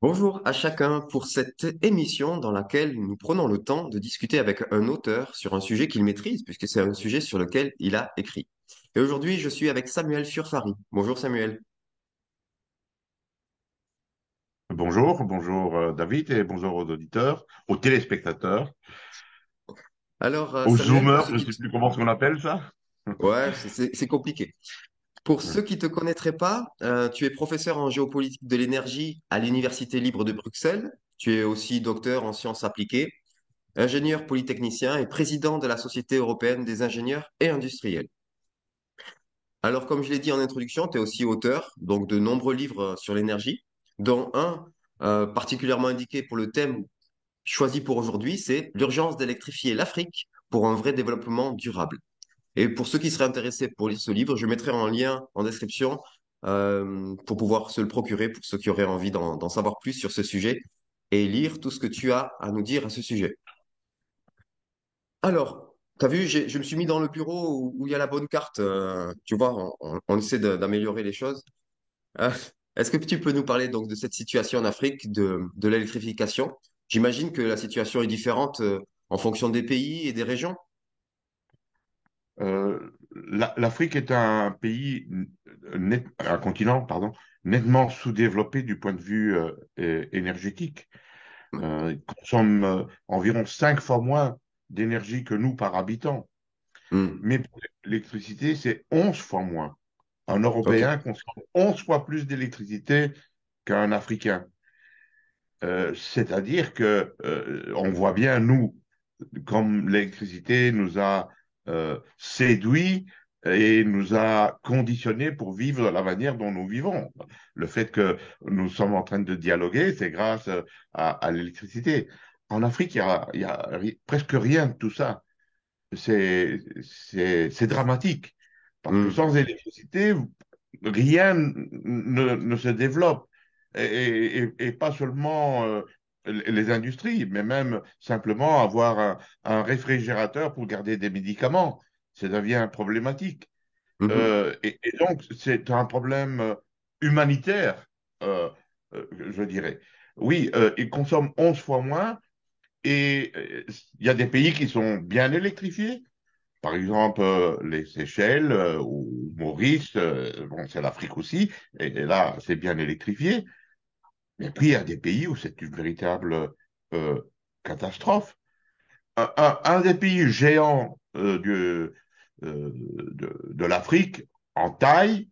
Bonjour à chacun pour cette émission dans laquelle nous prenons le temps de discuter avec un auteur sur un sujet qu'il maîtrise, puisque c'est un sujet sur lequel il a écrit. Et aujourd'hui, je suis avec Samuel Furfari. Bonjour Samuel. Bonjour, bonjour euh, David et bonjour aux auditeurs, aux téléspectateurs, Alors euh, aux Samuel, zoomers, je ne sais plus comment on appelle ça. Ouais, c'est compliqué. Pour ceux qui ne te connaîtraient pas, euh, tu es professeur en géopolitique de l'énergie à l'Université libre de Bruxelles. Tu es aussi docteur en sciences appliquées, ingénieur polytechnicien et président de la Société européenne des ingénieurs et industriels. Alors, comme je l'ai dit en introduction, tu es aussi auteur donc de nombreux livres euh, sur l'énergie, dont un euh, particulièrement indiqué pour le thème choisi pour aujourd'hui, c'est l'urgence d'électrifier l'Afrique pour un vrai développement durable. Et pour ceux qui seraient intéressés pour lire ce livre, je mettrai en lien en description euh, pour pouvoir se le procurer pour ceux qui auraient envie d'en savoir plus sur ce sujet et lire tout ce que tu as à nous dire à ce sujet. Alors, tu as vu, je me suis mis dans le bureau où, il y a la bonne carte. euh, tu vois, on, essaie d'améliorer les choses. Euh, est-ce que tu peux nous parler donc de cette situation en Afrique, de, l'électrification? J'imagine que la situation est différente en fonction des pays et des régions. Euh, la- L'Afrique est un pays, net- un continent, pardon, nettement sous-développé du point de vue euh, énergétique. Euh, il consomme environ cinq fois moins d'énergie que nous par habitant. Hmm, Mais pour l'électricité, c'est 11 fois moins. Un. Européen consomme 11 fois plus d'électricité qu'un Africain. Euh, c'est-à-dire que euh, on voit bien, nous, comme l'électricité nous a euh, séduits et nous a conditionnés pour vivre de la manière dont nous vivons. Le fait que nous sommes en train de dialoguer, c'est grâce à, à l'électricité. En Afrique, il y a, il y a ri- presque rien de tout ça. C'est, dramatique. Parce que Hmm, sans électricité, rien ne, ne se développe. Et, et- et pas seulement euh, les industries, mais même simplement avoir un, un réfrigérateur pour garder des médicaments. Ça devient problématique. mhm, Euh, et, et donc, c'est un problème euh, humanitaire, euh, je dirais. Oui, euh, ils consomment 11 fois moins et il y a des pays qui sont bien électrifiés, par exemple, les Seychelles ou Maurice, bon, c'est l'Afrique aussi, et, et là, c'est bien électrifié. Et puis, il y a des pays où c'est une véritable euh, catastrophe. Un, un- un des pays géants euh, du- euh, de, de l'Afrique, en taille,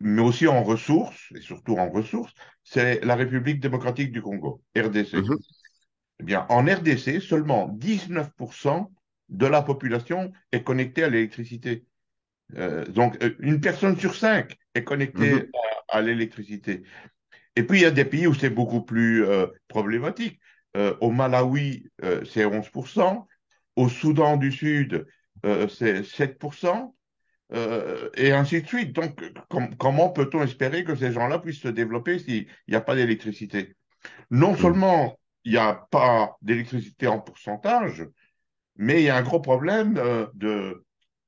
mais aussi en ressources, et surtout en ressources, c'est la République démocratique du Congo, RDC. mhm. Eh bien, en RDC, seulement 19% de la population est connectée à l'électricité. Euh, donc, une personne sur cinq est connectée Mhm, à, à l'électricité. Et puis, il y a des pays où c'est beaucoup plus euh, problématique. Euh, au Malawi, euh, c'est 11%. Au Soudan du Sud, euh, c'est 7%. euh, et ainsi de suite. Donc, com- comment peut-on espérer que ces gens-là puissent se développer s'il n'y a pas d'électricité? Non mhm, seulement il n'y a pas d'électricité en pourcentage, mais il y a un gros problème euh, de,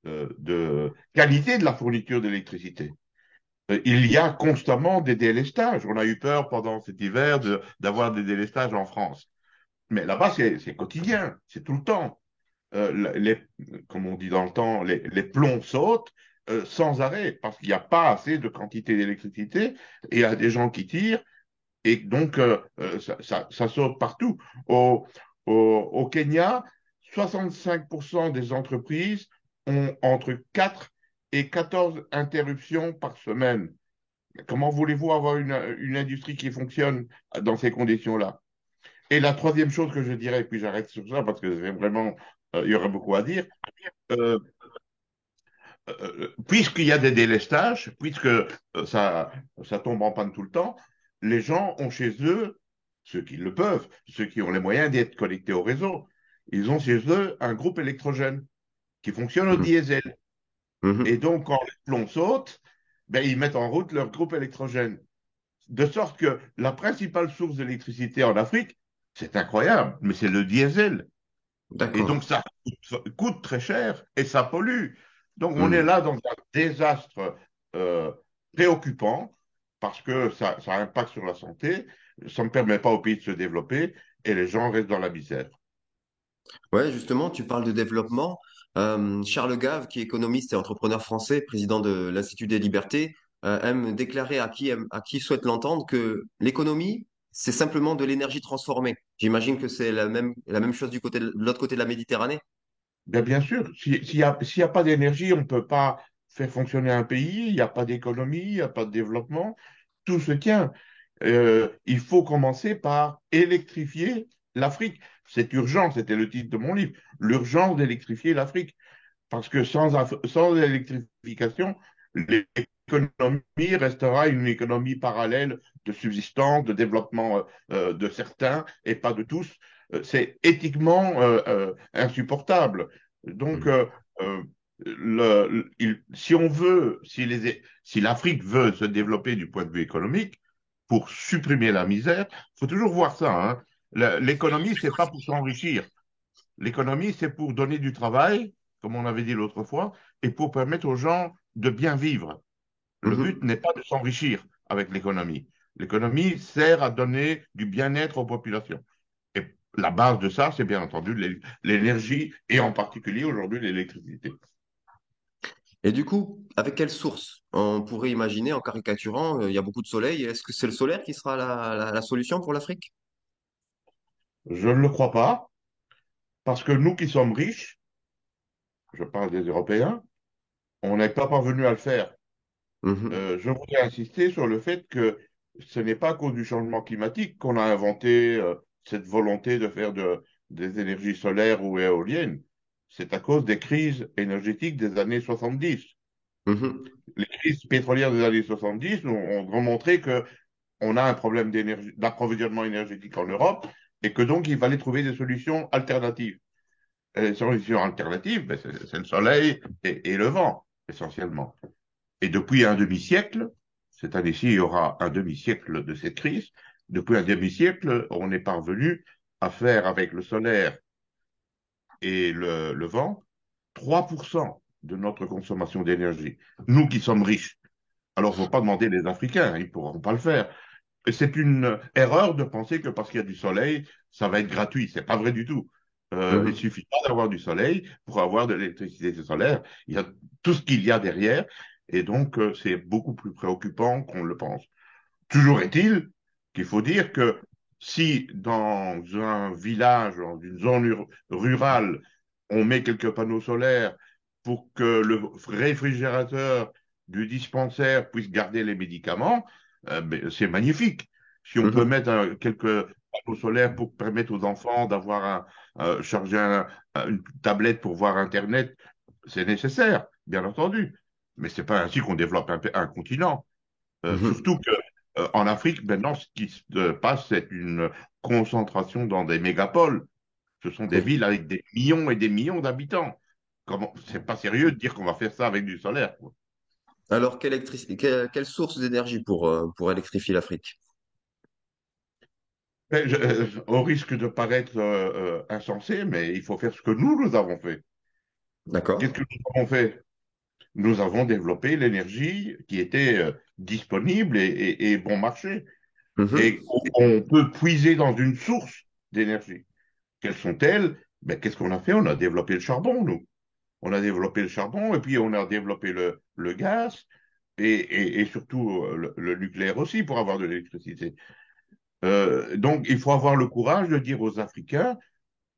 euh, de qualité de la fourniture d'électricité. Euh, Il y a constamment des délestages. On a eu peur pendant cet hiver d'avoir des délestages en France. Mais là-bas, c'est quotidien, c'est tout le temps. Euh, comme on dit dans le temps, les, plombs sautent euh, sans arrêt parce qu'il n'y a pas assez de quantité d'électricité et il y a des gens qui tirent et donc ça, saute partout. Au, au, au Kenya, 65% des entreprises ont entre 4 et 14 interruptions par semaine. Comment voulez-vous avoir une, une industrie qui fonctionne dans ces conditions-là? Et la troisième chose que je dirais, puis j'arrête sur ça parce que c'est vraiment, euh, il y aurait beaucoup à dire, euh, euh, puisqu'il y a des délestages, puisque ça, ça tombe en panne tout le temps, les gens ont chez eux, ceux qui le peuvent, ceux qui ont les moyens d'être connectés au réseau, ils ont chez eux un groupe électrogène qui fonctionne au mhm, diesel. Et mhm. donc, quand les plombs sautent, ben, ils mettent en route leur groupe électrogène. De sorte que la principale source d'électricité en Afrique, c'est incroyable, mais c'est le diesel. Et donc, ça coûte, coûte très cher et ça pollue. Donc, on est Hmm, là dans un désastre euh, préoccupant parce que ça, ça impacte sur la santé. ça ne permet pas au pays de se développer et les gens restent dans la misère. Ouais, justement, tu parles de développement. Euh, Charles Gave, qui est économiste et entrepreneur français, président de l'Institut des libertés, euh, aime déclarer à qui, souhaite l'entendre que l'économie, c'est simplement de l'énergie transformée. J'imagine que c'est la même, chose de, l'autre côté de la Méditerranée. Bien, bien sûr, si- s'il n'y a pas d'énergie, on ne peut pas faire fonctionner un pays, il n'y a pas d'économie, il n'y a pas de développement, tout se tient. Euh, il faut commencer par électrifier l'Afrique. C'est urgent, c'était le titre de mon livre, l'urgence d'électrifier l'Afrique. Parce que sans, électrification, l'économie restera une économie parallèle de subsistance, de développement euh, euh, de certains et pas de tous. Euh, C'est éthiquement euh, insupportable. Donc, euh, le- il- si on veut, si les, si l'Afrique veut se développer du point de vue économique, pour supprimer la misère, il faut toujours voir ça. hein. L'économie, c'est pas pour s'enrichir. L'économie, c'est pour donner du travail, comme on avait dit l'autre fois, et pour permettre aux gens de bien vivre. Le but Mhm. n'est pas de s'enrichir avec l'économie. L'économie sert à donner du bien-être aux populations. Et la base de ça, c'est bien entendu l'é- l'énergie, et en particulier aujourd'hui l'électricité. Et du coup, avec quelle source? On pourrait imaginer, en caricaturant, euh, il y a beaucoup de soleil. Est-ce que c'est le solaire qui sera la, la- la solution pour l'Afrique? Je ne le crois pas, parce que nous qui sommes riches, je parle des Européens, on n'est pas parvenus à le faire. Mhm. Euh, je voudrais insister sur le fait que ce n'est pas à cause du changement climatique qu'on a inventé euh, cette volonté de faire de- des énergies solaires ou éoliennes. C'est à cause des crises énergétiques des années 70. Mhm. Les crises pétrolières des années 70 ont, ont remontré que on a un problème d'approvisionnement énergétique en Europe et que donc il fallait trouver des solutions alternatives. Les solutions alternatives, ben, c'est le soleil et, et le vent, essentiellement. Et depuis un demi-siècle, cette année-ci, il y aura un demi-siècle de cette crise. Depuis un demi-siècle, on est parvenu à faire avec le solaire et le, le vent 3% de notre consommation d'énergie. Nous qui sommes riches. Alors, il ne faut pas demander les Africains, ils ne pourront pas le faire. C'est une erreur de penser que parce qu'il y a du soleil, ça va être gratuit. C'est pas vrai du tout. Euh, il Mhm. suffit pas d'avoir du soleil pour avoir de l'électricité solaire. Il y a tout ce qu'il y a derrière. Et donc, euh, c'est beaucoup plus préoccupant qu'on le pense. Toujours est-il qu'il faut dire que si dans un village, dans une zone ur- rurale, on met quelques panneaux solaires pour que le réfrigérateur du dispensaire puisse garder les médicaments, euh, c'est magnifique. Si on peut Mhm. mettre un- quelques panneaux solaires pour permettre aux enfants d'avoir un, euh, charger un- un- une tablette pour voir Internet, c'est nécessaire, bien entendu. Mais c'est pas ainsi qu'on développe un, un continent. Euh, Mhm. surtout que euh, en Afrique, maintenant, ce qui se passe, c'est une concentration dans des mégapoles. Ce sont des villes avec des millions et des millions d'habitants. Comment, c'est pas sérieux de dire qu'on va faire ça avec du solaire, quoi. Alors, quelle, électrici- quelle, quelle source d'énergie pour, euh, pour électrifier l'Afrique? Mais je- euh, au risque de paraître euh, euh, insensé, mais il faut faire ce que nous, nous avons fait. Qu'est-ce D'accord? que nous avons fait? Nous avons développé l'énergie qui était euh, disponible et, et- et bon marché. Mhm. Et on on peut puiser dans une source d'énergie. Quelles sont-elles? Ben, qu'est-ce qu'on a fait? On a développé le charbon, nous. On a développé le charbon et puis on a développé le, le gaz et, et- et surtout euh, le, le nucléaire aussi pour avoir de l'électricité. Euh, donc, il faut avoir le courage de dire aux Africains,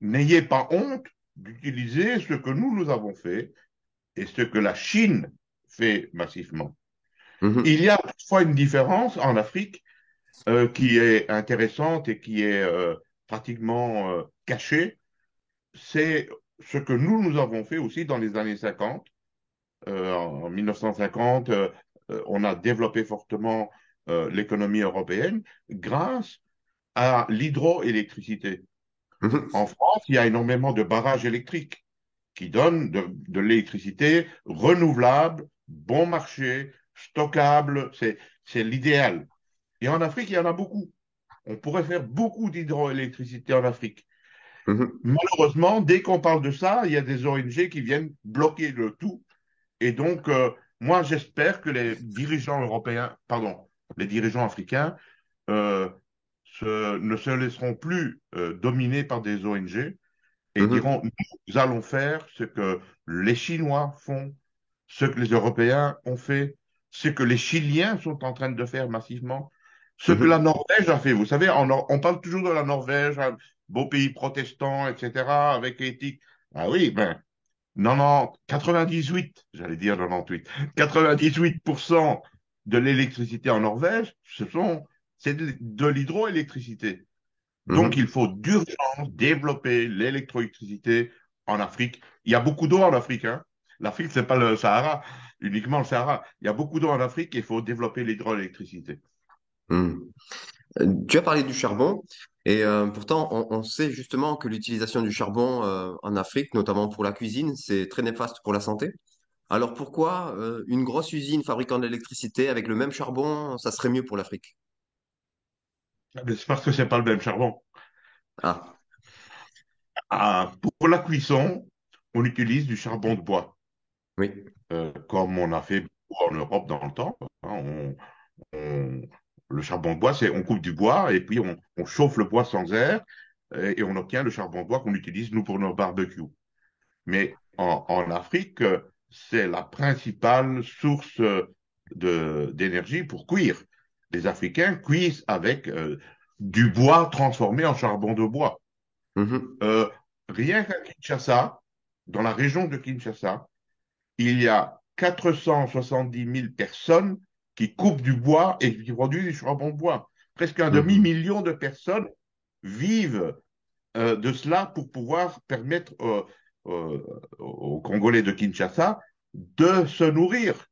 n'ayez pas honte d'utiliser ce que nous, nous avons fait et ce que la Chine fait massivement. Mhm. Il y a toutefois une différence en Afrique euh, qui est intéressante et qui est euh, pratiquement euh, cachée. C'est ce que nous, nous avons fait aussi dans les années 50. Euh, en 1950, euh, euh, on a développé fortement euh, l'économie européenne grâce à l'hydroélectricité. En France, il y a énormément de barrages électriques qui donnent de, de l'électricité renouvelable, bon marché, stockable. C'est l'idéal. Et en Afrique, il y en a beaucoup. On pourrait faire beaucoup d'hydroélectricité en Afrique. Mhm. Malheureusement, dès qu'on parle de ça, il y a des ONG qui viennent bloquer le tout. Et donc, euh, moi, j'espère que les dirigeants européens, pardon, les dirigeants africains, euh, ne se laisseront plus euh, dominer par des ONG et Mhm, diront, nous allons faire ce que les Chinois font, ce que les Européens ont fait, ce que les Chiliens sont en train de faire massivement, ce que la mhm, Norvège a fait. Vous savez, on, on parle toujours de la Norvège, un beau pays protestant, etc., avec éthique. Ah oui, ben, non, non, 98, j'allais dire 98, 98% de l'électricité en Norvège, ce sont, c'est de, de l'hydroélectricité. Donc, mhm, il faut d'urgence développer l'électroélectricité en Afrique. Il y a beaucoup d'eau en Afrique. Hein. L'Afrique, c'est pas le Sahara, uniquement le Sahara. Il y a beaucoup d'eau en Afrique et il faut développer l'hydroélectricité. mhm. Euh, Tu as parlé du charbon et euh, pourtant on, on sait justement que l'utilisation du charbon euh, en Afrique, notamment pour la cuisine, c'est très néfaste pour la santé. Alors pourquoi euh, une grosse usine fabriquant de l'électricité avec le même charbon, ça serait mieux pour l'Afrique? Mais C'est parce que c'est pas le même charbon. Ah, Ah, pour la cuisson, on utilise du charbon de bois, oui. euh, comme on a fait beaucoup en Europe dans le temps. hein. On- le charbon de bois, c'est on coupe du bois et puis on, on chauffe le bois sans air euh, et on obtient le charbon de bois qu'on utilise nous pour nos barbecues. Mais en, en Afrique, euh, c'est la principale source euh, d'énergie pour cuire. Les Africains cuisent avec euh, du bois transformé en charbon de bois. Mhm, Euh, rien qu'à Kinshasa, dans la région de Kinshasa, il y a 470 000 personnes qui coupent du bois et qui produisent du charbon de bois. Presque un mhm, demi-million de personnes vivent euh, de cela pour pouvoir permettre euh, euh, aux Congolais de Kinshasa de se nourrir.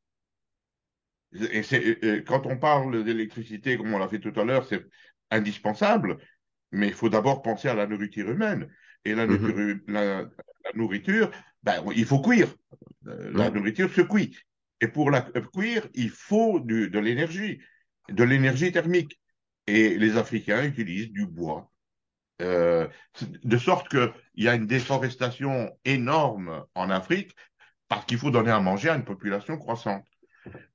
Et c'est, quand on parle d'électricité, comme on l'a fait tout à l'heure, c'est indispensable, mais il faut d'abord penser à la nourriture humaine. Et la mhm. nourriture, la, la nourriture ben, il faut cuire. La nourriture se cuit. Et pour la cuire, il faut de l'énergie, de l'énergie thermique. Et les Africains utilisent du bois. Euh, de sorte qu'il y a une déforestation énorme en Afrique parce qu'il faut donner à manger à une population croissante.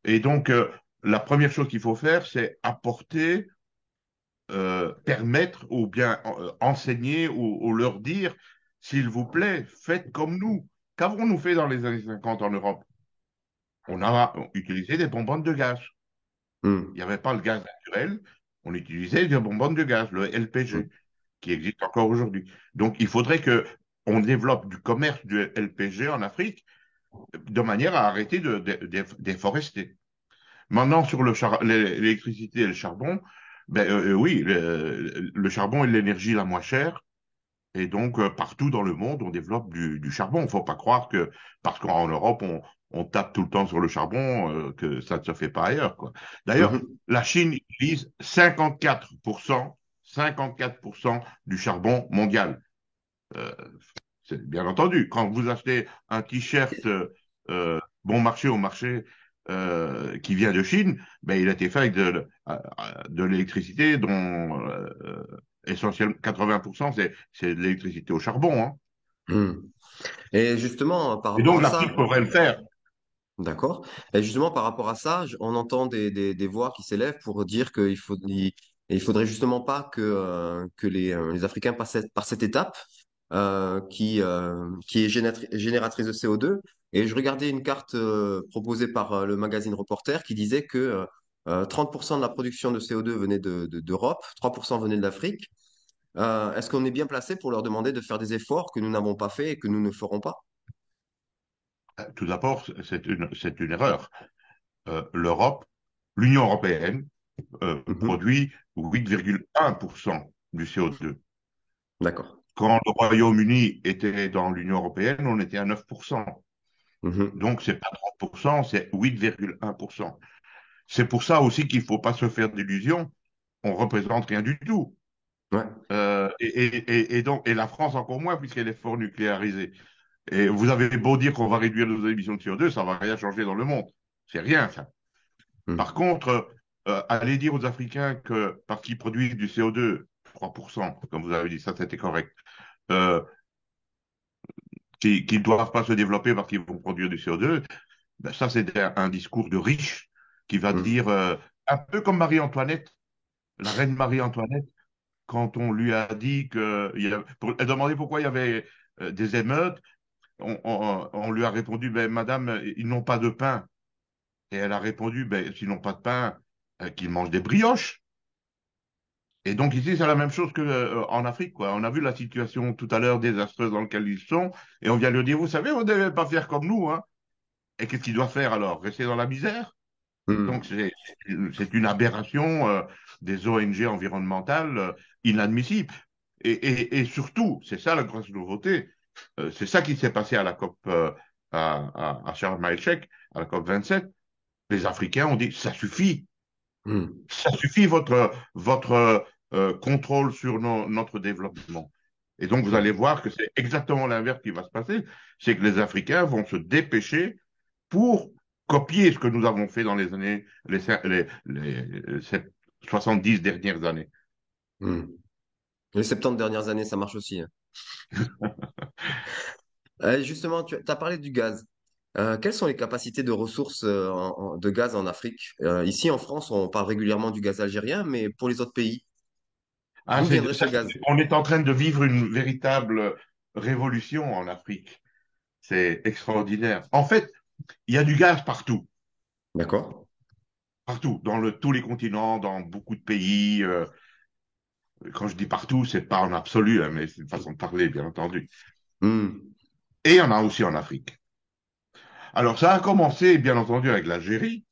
Et donc, euh, la première chose qu'il faut faire, c'est apporter, euh, permettre ou bien enseigner ou leur dire, s'il vous plaît, faites comme nous. Qu'avons-nous fait dans les années 50 en Europe? On a utilisé des bonbonnes de gaz. Il Mhm, n'y avait pas le gaz naturel, on utilisait des bonbonnes de gaz, le LPG, qui existe encore aujourd'hui. Donc, il faudrait que on développe du commerce du LPG en Afrique de manière à arrêter de, déforester. Maintenant, sur l'électricité et le charbon, ben, euh, euh, oui, le, le charbon est l'énergie la moins chère. Et donc, euh, partout dans le monde, on développe du, du charbon. Il ne faut pas croire que, parce qu'en Europe, on, on tape tout le temps sur le charbon, euh, que ça ne se fait pas ailleurs, quoi. D'ailleurs, mhm. la Chine utilise 54%, 54% du charbon mondial. Euh, c'est bien entendu. Quand vous achetez un t-shirt euh, bon marché au marché euh, qui vient de Chine, ben, il a été fait avec de, de l'électricité dont euh, essentiellement 80% c'est c'est de l'électricité au charbon. Hein. Mhm. Et justement, par Et rapport donc à ça, l'Afrique pourrait le faire. D'accord. Et justement, par rapport à ça, on entend des, des, voix qui s'élèvent pour dire qu'il faut, il, faudrait justement pas que, euh, que les, euh, les Africains passent par cette étape euh, qui, qui est génératrice de CO2. Et je regardais une carte proposée par le magazine Reporter qui disait que euh, euh, 30% de la production de CO2 venait de, de- d'Europe, 3% venait de l'Afrique. Est-ce qu'on est bien placé pour leur demander de faire des efforts que nous n'avons pas fait et que nous ne ferons pas? Tout d'abord, c'est une, c'est une erreur. Euh, L'Europe, l'Union européenne, euh, Mhm. produit 8,1% du CO2. D'accord. Quand le Royaume-Uni était dans l'Union européenne, on était à 9%. Mhm. Donc, c'est pas 30%, c'est 8,1%. C'est pour ça aussi qu'il ne faut pas se faire d'illusions. On représente rien du tout. Ouais. Euh, et, et- et- et donc, et la France encore moins, puisqu'elle est fort nucléarisée. Et vous avez beau dire qu'on va réduire nos émissions de CO2, ça va rien changer dans le monde. C'est rien, ça. Par Mhm. contre, euh, aller dire aux Africains que parce qu'ils produisent du CO2, 3%, comme vous avez dit, ça c'était correct, euh, qu'ils ne doivent pas se développer parce qu'ils vont produire du CO2, ben ça c'est un, un discours de riche qui va Mhm. dire, euh, un peu comme Marie-Antoinette, la reine Marie-Antoinette. quand on lui a dit que. Il a, pour, elle demandait pourquoi il y avait euh, des émeutes. On, on, on, lui a répondu ben, Madame, ils n'ont pas de pain. Et elle a répondu ben, S'ils n'ont pas de pain, euh, qu'ils mangent des brioches. Et donc ici, c'est la même chose qu'en euh, en Afrique. Quoi. On a vu la situation tout à l'heure désastreuse dans laquelle ils sont, et on vient leur dire, vous savez, vous ne devez pas faire comme nous. Hein. Et qu'est-ce qu'ils doivent faire alors? Rester dans la misère? Mmh. Donc c'est une aberration euh, des ONG environnementales inadmissible. Et, et, et surtout, c'est ça la grosse nouveauté, c'est ça qui s'est passé à la COP euh, à, à, à Sharm à la COP 27. Les Africains ont dit, ça suffit, mmh. ça suffit votre, votre euh, contrôle sur notre développement. Et donc, vous allez voir que c'est exactement l'inverse qui va se passer. C'est que les Africains vont se dépêcher pour copier ce que nous avons fait dans les années, les, les, les, les 70 dernières années. Mmh. Les 70 dernières années, ça marche aussi. Hein. euh, justement, tu as parlé du gaz. Euh, quelles sont les capacités de ressources euh, en, de gaz en Afrique? Euh, ici, en France, on parle régulièrement du gaz algérien, mais pour les autres pays, ah, est, ça, gaz? On est en train de vivre une véritable révolution en Afrique. C'est extraordinaire. En fait, il y a du gaz partout. D'accord. Partout, dans le, tous les continents, dans beaucoup de pays. Euh, quand je dis partout, c'est pas en absolu, hein, mais c'est une façon de parler, bien entendu. Mm. Et il y en a aussi en Afrique. Alors, ça a commencé, bien entendu, avec l'Algérie,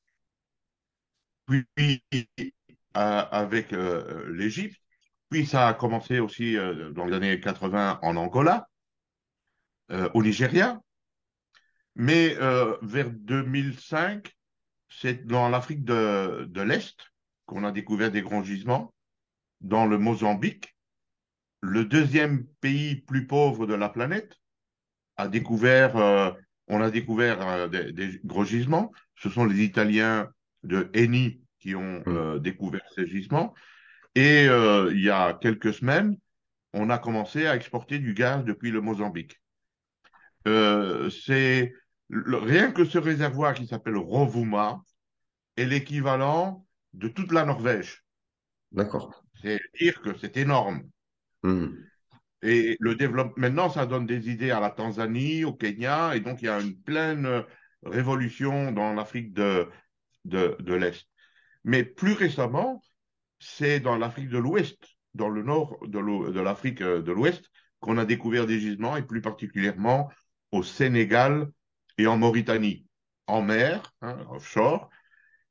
puis euh, avec euh, l'Égypte, puis ça a commencé aussi euh, dans les années 80 en Angola, au Nigeria. Mais vers 2005, c'est dans l'Afrique de, de l'Est qu'on a découvert des grands gisements, dans le Mozambique, le deuxième pays plus pauvre de la planète, a découvert, euh, on a découvert euh, des, des, gros gisements. Ce sont les Italiens de Eni qui ont mmh. euh, découvert ces gisements. Et il y a quelques semaines, on a commencé à exporter du gaz depuis le Mozambique. C'est rien que ce réservoir qui s'appelle Rovuma est l'équivalent de toute la Norvège. D'accord. C'est dire que c'est énorme. Et le développement, maintenant, ça donne des idées à la Tanzanie, au Kenya, et donc il y a une pleine révolution dans l'Afrique de, de, l'Est. Mais plus récemment, c'est dans l'Afrique de l'Ouest, dans le nord de l'Afrique euh, de l'Ouest, qu'on a découvert des gisements, et plus particulièrement au Sénégal et en Mauritanie, en mer, hein, offshore.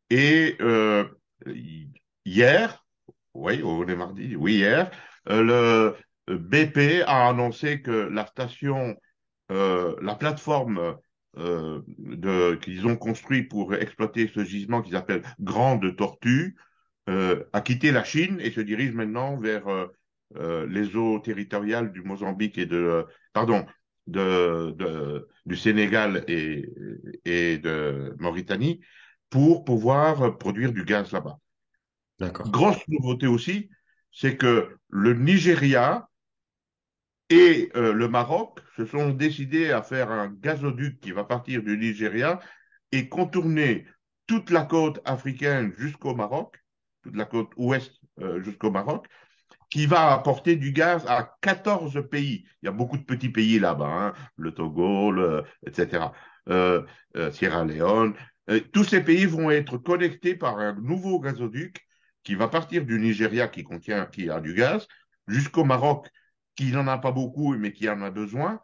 Et euh, hier, oui, on est mardi, oui, hier, le BP a annoncé que la station, euh, la plateforme euh, qu'ils ont construit pour exploiter ce gisement qu'ils appellent Grande Tortue, euh, a quitté la Chine et se dirige maintenant vers euh, euh, les eaux territoriales du Mozambique et de pardon de, de du Sénégal et, et de Mauritanie pour pouvoir produire du gaz là-bas. Grosse nouveauté aussi, c'est que le Nigeria et euh, le Maroc se sont décidés à faire un gazoduc qui va partir du Nigeria et contourner toute la côte africaine jusqu'au Maroc toute la côte ouest euh, jusqu'au Maroc, qui va apporter du gaz à 14 pays. Il y a beaucoup de petits pays là-bas, hein, le Togo, etc., euh, Sierra Leone. Tous ces pays vont être connectés par un nouveau gazoduc qui va partir du Nigeria qui contient, qui a du gaz, jusqu'au Maroc qui n'en a pas beaucoup mais qui en a besoin,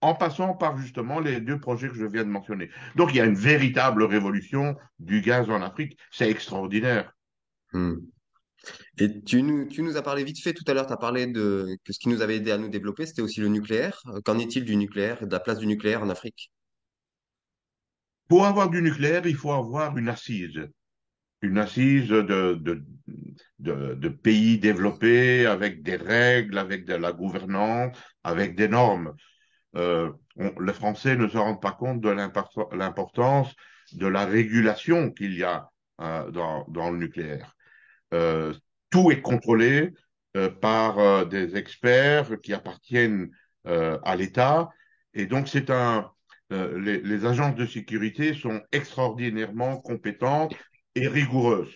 en passant par justement les deux projets que je viens de mentionner. Donc il y a une véritable révolution du gaz en Afrique. C'est extraordinaire. Hmm. Et tu nous, tu nous as parlé vite fait tout à l'heure, tu as parlé de que ce qui nous avait aidé à nous développer, c'était aussi le nucléaire. Qu'en est-il du nucléaire, de la place du nucléaire en Afrique? Pour avoir du nucléaire, il faut avoir une assise. Une assise de, de, de, de pays développés avec des règles, avec de la gouvernance, avec des normes. Euh, on, les Français ne se rendent pas compte de l'importance de la régulation qu'il y a euh, dans, dans le nucléaire. Euh, tout est contrôlé euh, par euh, des experts qui appartiennent à l'État. Et donc, c'est un, les, les, agences de sécurité sont extraordinairement compétentes et rigoureuses.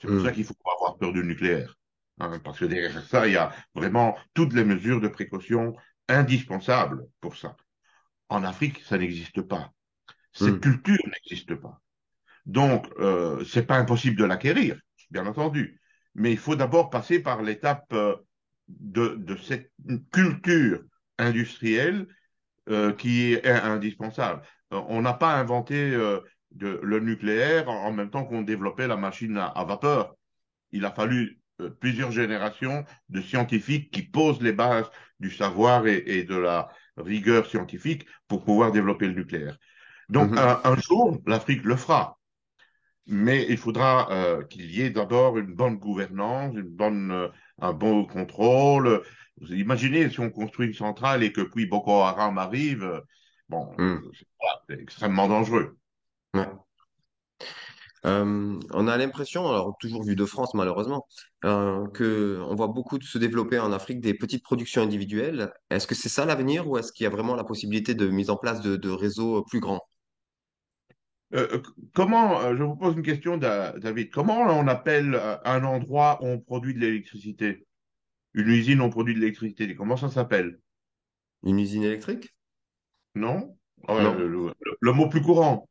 C'est pour mmh. ça qu'il faut pas avoir peur du nucléaire. hein, parce que derrière ça, il y a vraiment toutes les mesures de précaution indispensables pour ça. En Afrique, ça n'existe pas. Cette Hmm. culture n'existe pas. Donc, euh, c'est pas impossible de l'acquérir, bien entendu. Mais il faut d'abord passer par l'étape euh, de, de cette culture industrielle euh, qui est indispensable. Euh, On n'a pas inventé euh, de- le nucléaire en, en même temps qu'on développait la machine à, à vapeur. Il a fallu euh, plusieurs générations de scientifiques qui posent les bases du savoir et, et de la rigueur scientifique pour pouvoir développer le nucléaire. Donc, Mhm. un, un jour, l'Afrique le fera. Mais il faudra euh, qu'il y ait d'abord une bonne gouvernance, une bonne, euh, un bon contrôle. Vous imaginez si on construit une centrale et que puis Boko Haram arrive, bon, voilà, c'est extrêmement dangereux. Ouais. Euh, on a l'impression, alors toujours vu de France malheureusement, euh, que on voit beaucoup de se développer en Afrique des petites productions individuelles. Est-ce que c'est ça l'avenir ou est-ce qu'il y a vraiment la possibilité de mise en place de, de réseaux plus grands? Euh, euh, comment, euh, je vous pose une question, Da- David, comment on appelle euh, un endroit où on produit de l'électricité? Une usine où on produit de l'électricité, comment ça s'appelle? Une usine électrique? Non? Ah ouais, le, Non, le- le mot plus courant,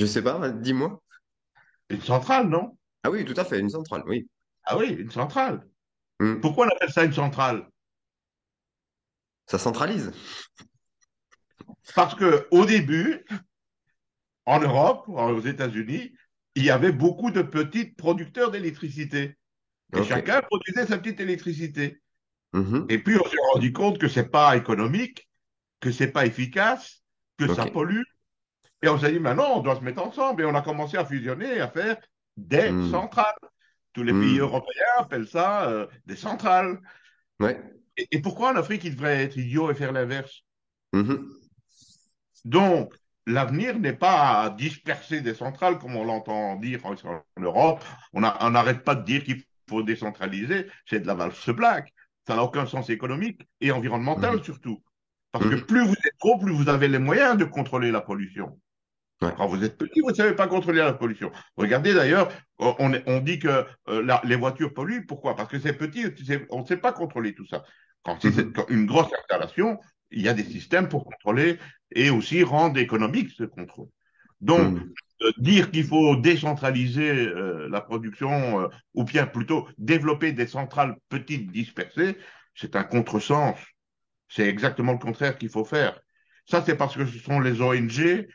je sais pas, dis-moi. une centrale, non? Ah oui, tout à fait, une centrale, oui. Ah oui, une centrale. Hmm. Pourquoi on appelle ça une centrale? Ça centralise. Parce que au début, en Europe, aux États-Unis, il y avait beaucoup de petits producteurs d'électricité. Et chacun produisait sa petite électricité. Mhm. Et puis on s'est rendu compte que c'est pas économique, que c'est pas efficace, que ça pollue. Et on s'est dit, maintenant, on doit se mettre ensemble. Et on a commencé à fusionner, à faire des Hmm. centrales. Tous les pays Hmm. européens appellent ça euh, des centrales. Ouais. Et, et pourquoi en Afrique, il devrait être idiot et faire l'inverse? Mhm. Donc, l'avenir n'est pas à disperser des centrales, comme on l'entend dire en, en Europe. On n'arrête pas de dire qu'il faut décentraliser. C'est de la valse blague. Ça n'a aucun sens économique et environnemental Mhm. surtout. Parce que Mhm. plus vous êtes gros, plus vous avez les moyens de contrôler la pollution. Ouais. Quand vous êtes petit, vous ne savez pas contrôler la pollution. Regardez d'ailleurs, on, on- dit que euh, la- les voitures polluent. Pourquoi? Parce que c'est petit, on ne sait pas contrôler tout ça. Quand c'est Mhm. une grosse installation, il y a des systèmes pour contrôler et aussi rendre économique ce contrôle. Donc, Mhm. euh, dire qu'il faut décentraliser euh, la production, euh, ou bien plutôt développer des centrales petites dispersées, c'est un contresens. C'est exactement le contraire qu'il faut faire. Ça, c'est parce que ce sont les ONG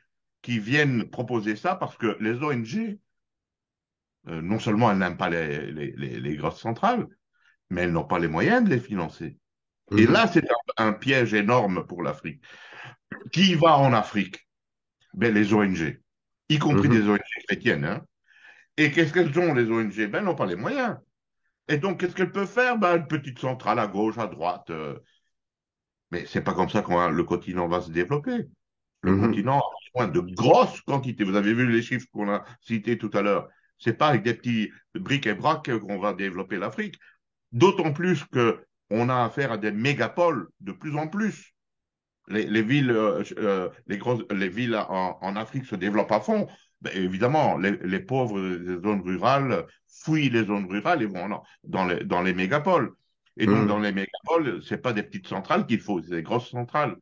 qui viennent proposer ça, parce que les ONG, euh, non seulement elles n'aiment pas les, les, les, les grosses centrales, mais elles n'ont pas les moyens de les financer. Et là, Mhm. c'est un, un piège énorme pour l'Afrique. Qui va en Afrique? Ben, les ONG, y compris des Mhm. ONG chrétiennes. Hein. Et qu'est-ce qu'elles ont, les ONG? Ben, elles n'ont pas les moyens. Et donc, qu'est-ce qu'elles peuvent faire? Ben, une petite centrale à gauche, à droite. euh, mais c'est pas comme ça que le continent va se développer. Le Mhm. continent a besoin de grosses quantités. Vous avez vu les chiffres qu'on a cités tout à l'heure. C'est pas avec des petits briques et bracs qu'on va développer l'Afrique. D'autant plus que on a affaire à des mégapoles de plus en plus. Les, les villes, euh, euh, les grosses, les villes en, en Afrique se développent à fond. Ben, évidemment, les, les pauvres des zones rurales fuient les zones rurales et vont dans, dans les, dans les mégapoles. Et donc, dans Mhm. les mégapoles, c'est pas des petites centrales qu'il faut, c'est des grosses centrales.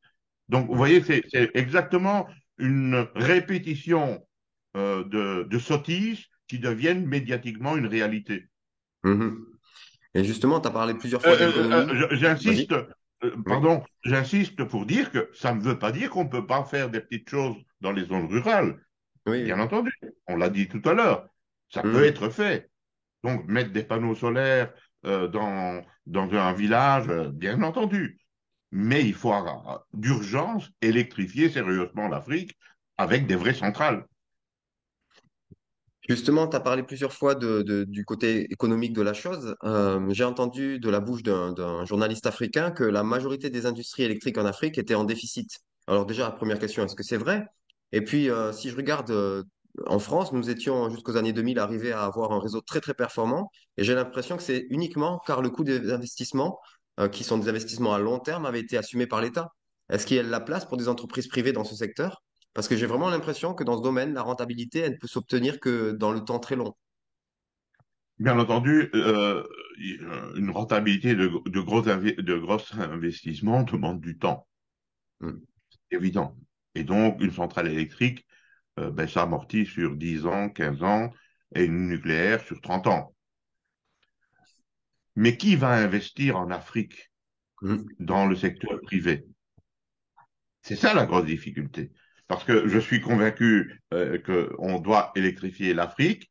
Donc, vous voyez, c'est exactement une répétition euh, de, de sottises qui deviennent médiatiquement une réalité. Mhm. Et justement, tu as parlé plusieurs Euh, fois euh, euh, j'insiste, Oui. pardon, j'insiste pour dire que ça ne veut pas dire qu'on ne peut pas faire des petites choses dans les zones rurales. Oui. Bien entendu, on l'a dit tout à l'heure, ça peut Mhm. être fait. Donc, mettre des panneaux solaires dans, dans un village, bien entendu. Mais il faut d'urgence électrifier sérieusement l'Afrique avec des vraies centrales. Justement, tu as parlé plusieurs fois du côté économique de la chose. Euh, j'ai entendu de la bouche d'un d'un journaliste africain que la majorité des industries électriques en Afrique étaient en déficit. Alors déjà, première question, est-ce que c'est vrai? Et puis, euh, si je regarde euh, en France, nous étions jusqu'aux années 2000 arrivés à avoir un réseau très très performant. Et j'ai l'impression que c'est uniquement car le coût des investissements, euh, qui sont des investissements à long terme, avait été assumé par l'État. Est-ce qu'il y a de la place pour des entreprises privées dans ce secteur? Parce que j'ai vraiment l'impression que dans ce domaine, la rentabilité, elle ne peut s'obtenir que dans le temps très long. Bien entendu, euh, une rentabilité de, de, gros, de gros investissements demande du temps. Mm. C'est évident. Et donc, une centrale électrique, euh, ben, ça amortit sur 10 ans, 15 ans, et une nucléaire sur 30 ans. Mais qui va investir en Afrique mm. dans le secteur privé? C'est ça la grosse difficulté. Parce que je suis convaincu euh, qu'on doit électrifier l'Afrique,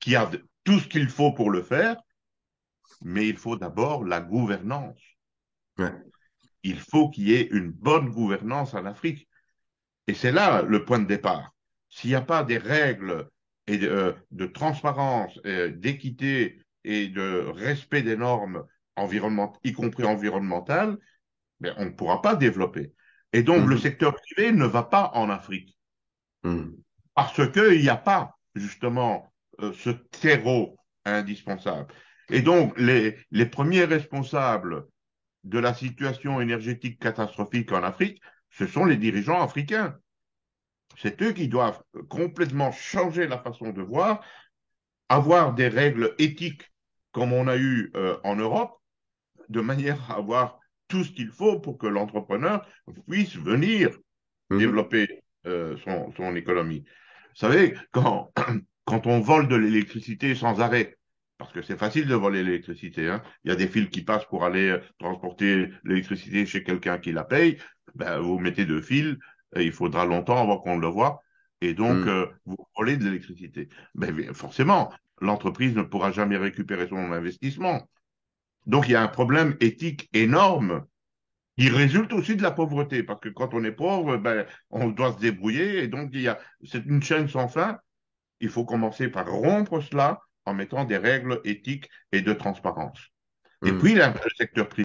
qui a tout ce qu'il faut pour le faire, mais il faut d'abord la gouvernance. Il faut qu'il y ait une bonne gouvernance en Afrique. Et c'est là le point de départ. S'il n'y a pas des règles et de, euh, transparence, d'équité et de respect des normes environnementales, y compris environnementales, mais ben, on ne pourra pas développer. Et donc, le mm-hmm. secteur privé ne va pas en Afrique. Mm. Parce qu'il n'y a pas, justement, euh, ce terreau indispensable. Et donc, les, les premiers responsables de la situation énergétique catastrophique en Afrique, ce sont les dirigeants africains. C'est eux qui doivent complètement changer la façon de voir, avoir des règles éthiques comme on a eu euh, en Europe, de manière à avoir tout ce qu'il faut pour que l'entrepreneur puisse venir mhm. développer euh, son, son, économie. Vous savez, quand, quand on vole de l'électricité sans arrêt, parce que c'est facile de voler l'électricité, hein, il y a des fils qui passent pour aller euh, transporter l'électricité chez quelqu'un qui la paye, ben, vous mettez deux fils, et il faudra longtemps avant qu'on le voit, et donc mhm. vous volez de l'électricité. Ben, forcément, l'entreprise ne pourra jamais récupérer son investissement. Donc il y a un problème éthique énorme qui résulte aussi de la pauvreté, parce que quand on est pauvre, ben, on doit se débrouiller, et donc il y a, c'est une chaîne sans fin. Il faut commencer par rompre cela en mettant des règles éthiques et de transparence. Et hmm. puis, le secteur privé